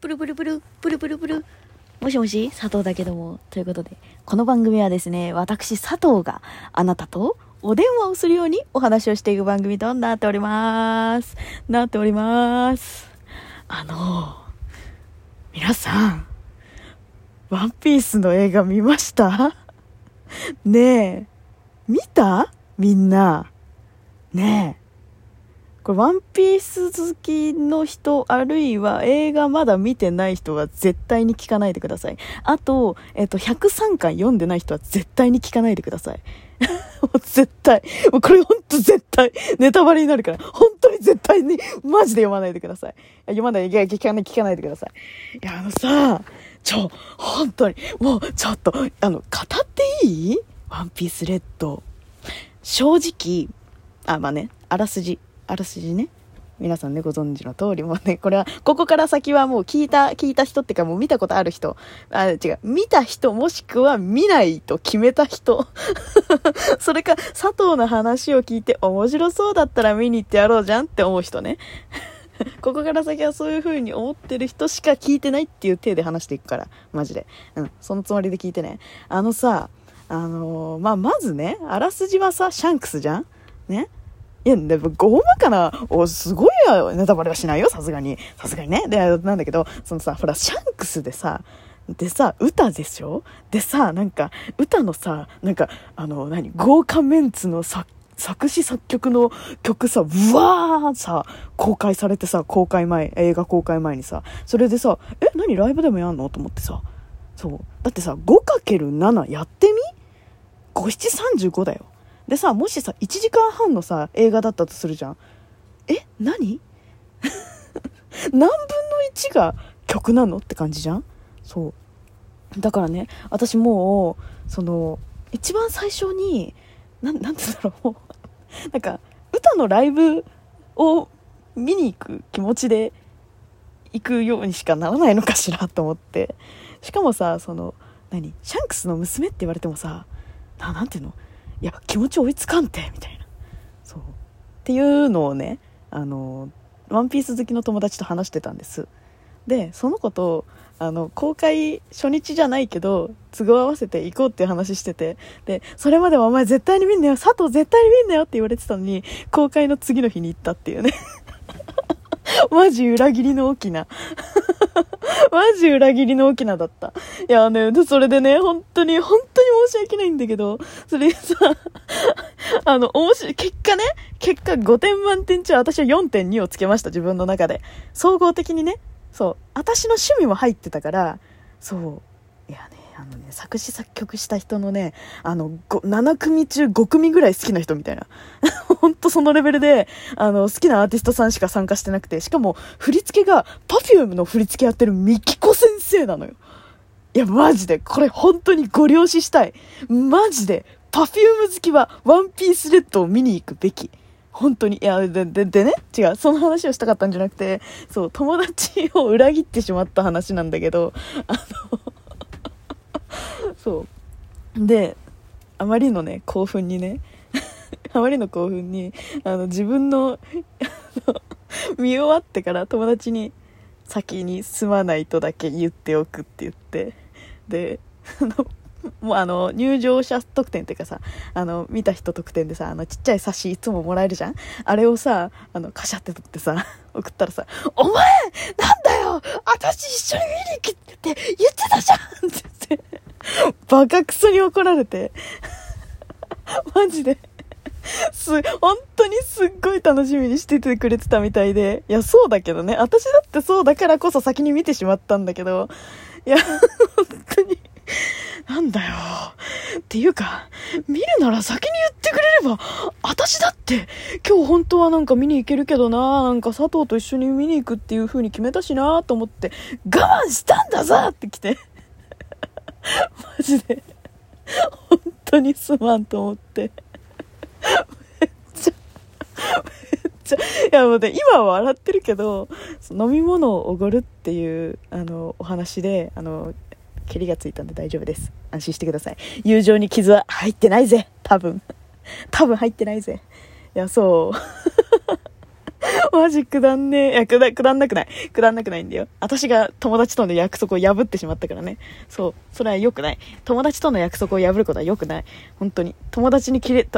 プルプルプル、プルプルプル。もしもし、佐藤だけども。ということで、この番組はですね、私佐藤があなたとお電話をするようにお話をしていく番組となっております。なっております。あの、皆さん、ワンピースの映画見ました？ねえ、見た？みんな。ねえ。これ、ワンピース好きの人、あるいは映画まだ見てない人は絶対に聞かないでください。あと、えっと、103巻読んでない人は絶対に聞かないでください。もう絶対。もうこれほんと絶対。ネタバレになるから。本当に絶対に、マジで読まないでください。読まない、いや、聞かない、聞かないでください。いや、あのさ、ちょ、本当に、もう、ちょっと、あの、語っていい？ワンピースレッド。正直、あ、まあね、あらすじ、あらすじね。皆さんね、ご存知の通り、もうね、これは、ここから先はもう聞いた、聞いた人ってかもう見たことある人、あ、違う、見た人もしくは見ないと決めた人。それか、佐藤の話を聞いて面白そうだったら見に行ってやろうじゃんって思う人ね。ここから先はそういう風に思ってる人しか聞いてないっていう体で話していくから、マジで。うん、そのつもりで聞いてね。あのさ、あのーまあ、まずね、あらすじはさ、シャンクスじゃん？ね？いや、でも、大まかな、お、すごいや、ネタバレはしないよ、さすがに。さすがにね。で、なんだけど、そのさ、ほら、シャンクスでさ、でさ、歌でしょ？でさ、なんか、歌のさ、なんか、あの、何、豪華メンツの作作詞作曲の曲さ、うわーさ、公開されてさ、公開前、映画公開前にさ、それでさ、え、何？ライブでもやんの？と思ってさ、そう。だってさ、5×7 やってみ ?5735 だよ。でさ、もしさ、1時間半のさ、映画だったとするじゃん。え何？何分の1が曲なのって感じじゃん？そう。だからね、私もう、その、一番最初に、なん、て言うんだろう。なんか、歌のライブを見に行く気持ちで行くようにしかならないのかしらと思って。しかもさ、その、何？シャンクスの娘って言われてもさ、ななんていうの？いや、気持ち追いつかんて、みたいな。そう。っていうのをね、あの、ワンピース好きの友達と話してたんです。で、その子と、あの、公開初日じゃないけど、都合合わせて行こうっていう話してて、で、それまではお前絶対に見んなよ、佐藤絶対に見んなよって言われてたのに、公開の次の日に行ったっていうね。マジ裏切りの大きな。マジ裏切りの大きなだった。いやね、それでね、本当に、本当に申し訳ないんだけど、それさ、あの、面白い、結果ね、結果5点満点中私は4.2をつけました、自分の中で。総合的にね。そう。私の趣味も入ってたから、そう。いやね、あのね、作詞作曲した人のね、あの、7組中5組ぐらい好きな人みたいな。ほんとそのレベルで、あの、好きなアーティストさんしか参加してなくて、しかも、振り付けが、Perfume の振り付けやってるミキコ先生なのよ。いや、マジで、これ本当にご了承したい。マジで、Perfume 好きは、ワンピースレッドを見に行くべき。本当に。いや、で、で、でね、違う、その話をしたかったんじゃなくて、そう、友達を裏切ってしまった話なんだけど、あの、そう。で、あまりのね、興奮にね、あまりの興奮に、あの、自分の、見終わってから友達に、先に住まないとだけ言っておくって言って、で、あの、もうあの、入場者特典っていうかさ、あの、見た人特典でさ、あの、ちっちゃい冊子いつももらえるじゃん？あれをさ、あの、カシャって取ってさ、送ったらさ、お前なんだよ私一緒に見に行くって言ってたじゃんって、バカクソに怒られて、マジで。す、本当にすっごい楽しみにしててくれてたみたいで。いや、そうだけどね。私だってそうだからこそ先に見てしまったんだけど。いや、本当に。なんだよ。っていうか、見るなら先に言ってくれれば、私だって、今日本当はなんか見に行けるけどな、なんか佐藤と一緒に見に行くっていう風に決めたしなと思って、我慢したんだぞって来て。マジで。本当にすまんと思って。めっちゃ、めっちゃ、いやもうね、今は笑ってるけど、飲み物をおごるっていう、あの、お話で、あの、蹴りがついたんで大丈夫です。安心してください。友情に傷は入ってないぜ。多分。多分入ってないぜ。いや、そう。マジくだんねえ。いや、くだ、くだんなくない。くだんなくないんだよ。私が友達との約束を破ってしまったからね。そう。それは良くない。友達との約束を破ることは良くない。本当に。友達に亀裂、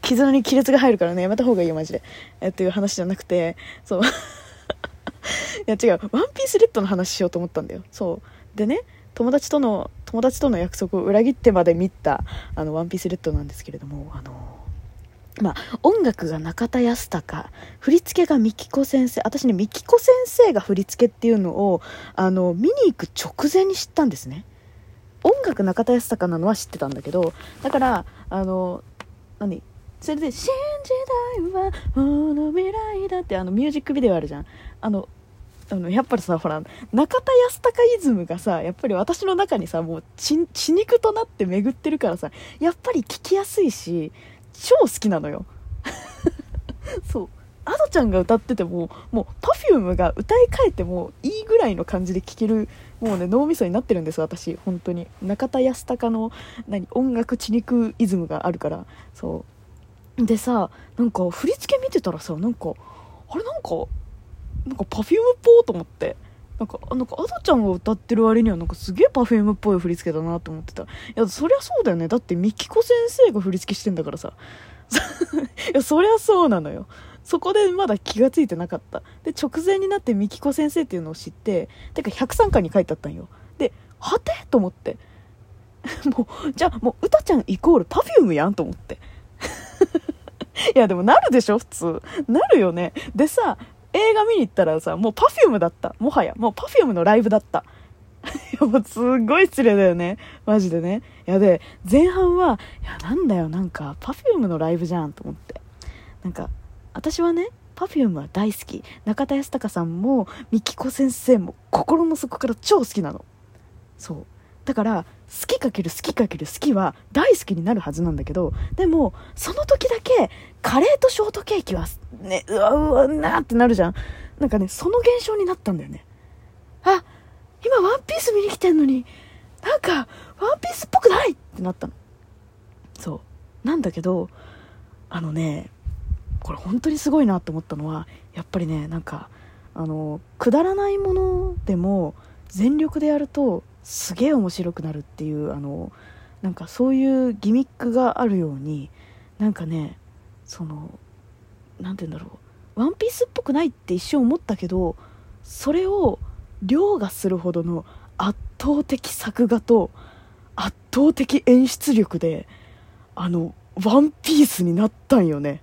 絆に亀裂が入るからね、やめた方がいいよ、マジで。え、っていう話じゃなくて、そう。いや、違う。ワンピースレッドの話しようと思ったんだよ。そう。でね、友達との、友達との約束を裏切ってまで見た、あの、ワンピースレッドなんですけれども、あの、まあ、音楽が中田康隆振り付けがみきこ先生私ねみきこ先生が振り付けっていうのをあの見に行く直前に知ったんですね。音楽中田康隆なのは知ってたんだけどだからあの何？それで「新時代はこの未来だ」ってあのミュージックビデオあるじゃん。あのあのやっぱりさほら中田康隆イズムがさやっぱり私の中にさもう血肉となって巡ってるからさやっぱり聴きやすいし超好きなのよ。そう。アドちゃんが歌っててももう Perfume が歌い替えてもいいぐらいの感じで聴けるもうね脳みそになってるんです私。本当に。中田康隆の何音楽血肉イズムがあるから。そう。でさなんか振り付け見てたらさなんかあれなんかなんか Perfume っぽと思って。なんか、なんか、アドちゃんが歌ってる割には、なんかすげえ Perfume っぽい振り付けだなと思ってた。いや、そりゃそうだよね。だって、ミキコ先生が振り付けしてんだからさ。いや、そりゃそうなのよ。そこでまだ気がついてなかった。で、直前になってミキコ先生っていうのを知って、てか103巻に書いてあったんよ。で、はて？と思って。もう、じゃあもう、歌ちゃんイコール Perfume やんと思って。いや、でもなるでしょ？普通。なるよね。でさ、映画見に行ったらさ、もう Perfume だった。もはや。もう Perfume のライブだった。もうすっごい失礼だよね。マジでね。いや、で、前半は、いや、なんだよ、なんか、Perfume のライブじゃん、と思って。なんか、私はね、Perfume は大好き。中田康隆さんも、みきこ先生も、心の底から超好きなの。そう。だから好きかける好きかける好きは大好きになるはずなんだけどでもその時だけカレーとショートケーキはねうわうわなってなるじゃん。なんかねその現象になったんだよね。あ今ワンピース見に来てんのになんかワンピースっぽくないってなったの。そう。なんだけどあのねこれ本当にすごいなって思ったのはやっぱりねなんかあのくだらないものでも全力でやるとすげえ面白くなるっていうあのなんかそういうギミックがあるようになんかねその何て言うんだろうワンピースっぽくないって一瞬思ったけどそれを凌駕するほどの圧倒的作画と圧倒的演出力であのワンピースになったんよね。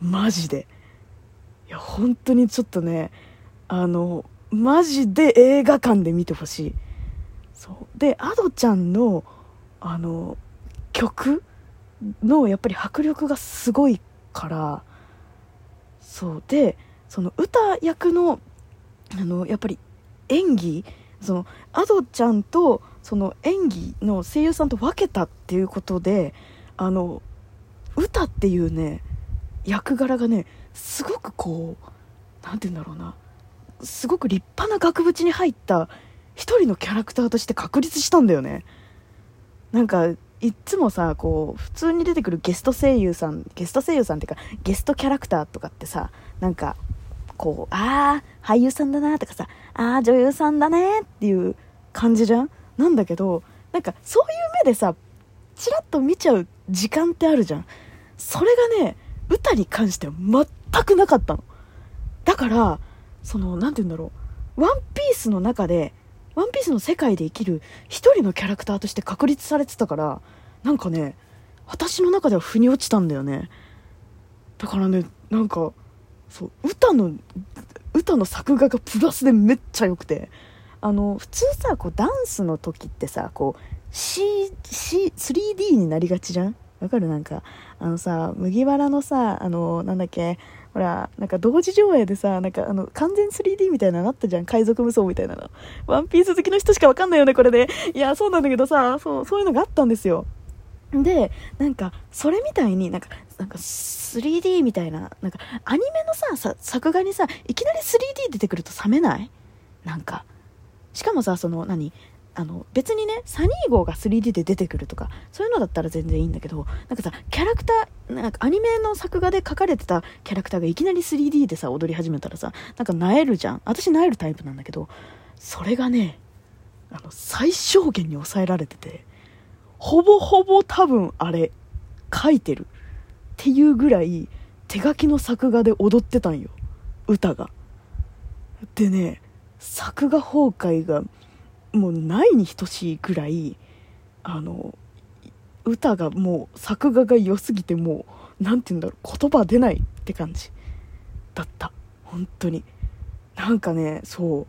マジで。いや本当にちょっとねあのマジで映画館で見てほしい。そう。で Ado ちゃんのあの曲のやっぱり迫力がすごいからそう。でその歌役のあのやっぱり演技その Ado ちゃんとその演技の声優さんと分けたっていうことであの歌っていうね役柄がねすごくこう何て言うんだろうな。すごく立派な額縁に入った一人のキャラクターとして確立したんだよね。なんかいっつもさこう普通に出てくるゲスト声優さんゲスト声優さんっていうかゲストキャラクターとかってさなんかこうああ俳優さんだなとかさああ女優さんだねっていう感じじゃん？なんだけどなんかそういう目でさチラッと見ちゃう時間ってあるじゃん。それがね歌に関しては全くなかったの。だからその何て言うんだろう。ワンピースの中でワンピースの世界で生きる一人のキャラクターとして確立されてたからなんかね私の中では腑に落ちたんだよね。だからねなんかそう歌の歌の作画がプラスでめっちゃ良くて。あの普通さこうダンスの時ってさこう C, C 3D になりがちじゃん？わかる？なんかあのさ麦わらのさあのなんだっけほら、なんか同時上映でさ、なんかあの、完全 3D みたいなのあったじゃん。海賊無双みたいなの。ワンピース好きの人しかわかんないよね、これで、いや、そうなんだけどさ、そう、そういうのがあったんですよ。で、なんか、それみたいになんか、なんか 3D みたいな、なんか、アニメのさ、さ作画にさ、いきなり 3D 出てくると冷めない？なんか。しかもさ、その、何？あの別にねサニー号が 3D で出てくるとかそういうのだったら全然いいんだけどなんかさキャラクターなんかアニメの作画で描かれてたキャラクターがいきなり 3D でさ踊り始めたらさなんかなえるじゃん。私なえるタイプなんだけどそれがねあの最小限に抑えられててほぼほぼ多分あれ書いてる。っていうぐらい手書きの作画で踊ってたんよ。歌が。でね作画崩壊がもうないに等しいぐらいあの歌がもう作画が良すぎてもう何て言うんだろう言葉出ないって感じだった。本当に。なんかねそう。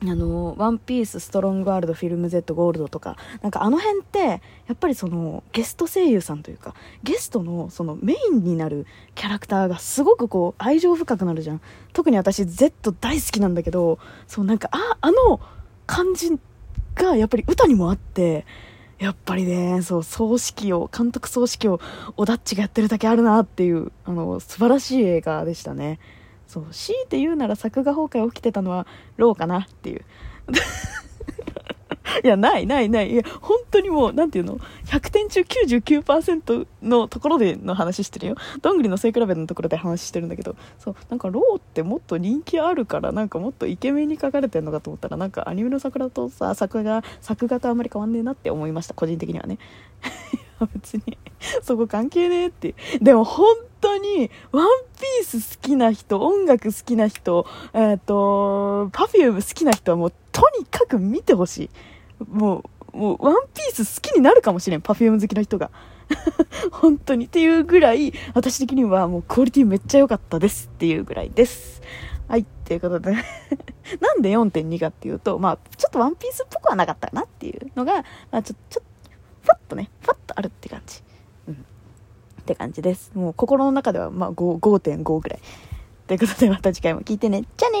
あの、ワンピース、ストロングワールド、フィルム Z、ゴールドとか、なんかあの辺って、やっぱりその、ゲスト声優さんというか、ゲストのそのメインになるキャラクターがすごくこう、愛情深くなるじゃん。特に私、Z 大好きなんだけど、そうなんか、あ、あの感じがやっぱり歌にもあって、やっぱりね、そう、葬式を、監督葬式を、オダッチがやってるだけあるなっていう、あの、素晴らしい映画でしたね。そう強いて言うなら作画崩壊起きてたのはローかなっていういやないないない。いや本当にもう何て言うの？100点中99%のところでの話してるよ。どんぐりの背比べのところで話してるんだけど。そう。なんかローってもっと人気あるからなんかもっとイケメンに描かれてるのかと思ったらなんかアニメの桜とさ作画作画とあんまり変わんねえなって思いました。個人的にはね。別にそこ関係ねえって。でも本当にワンピース好きな人音楽好きな人えっ、ー、と Perfume 好きな人はもうとにかく見てほしい。もうもうワンピース好きになるかもしれん Perfume 好きな人が 本当にっていうぐらい私的にはもうクオリティめっちゃ良かったですっていうぐらいですはい、ということで なんで4.2かっていうと、まあ、ちょっとワンピースっぽくはなかったなっていうのが、まあ、ちょ、ちょっふわっとね、ふわっとあるって感じ。うん。って感じです。もう心の中では、まあ5、5.5ぐらい。ということでまた次回も聞いてね。じゃあね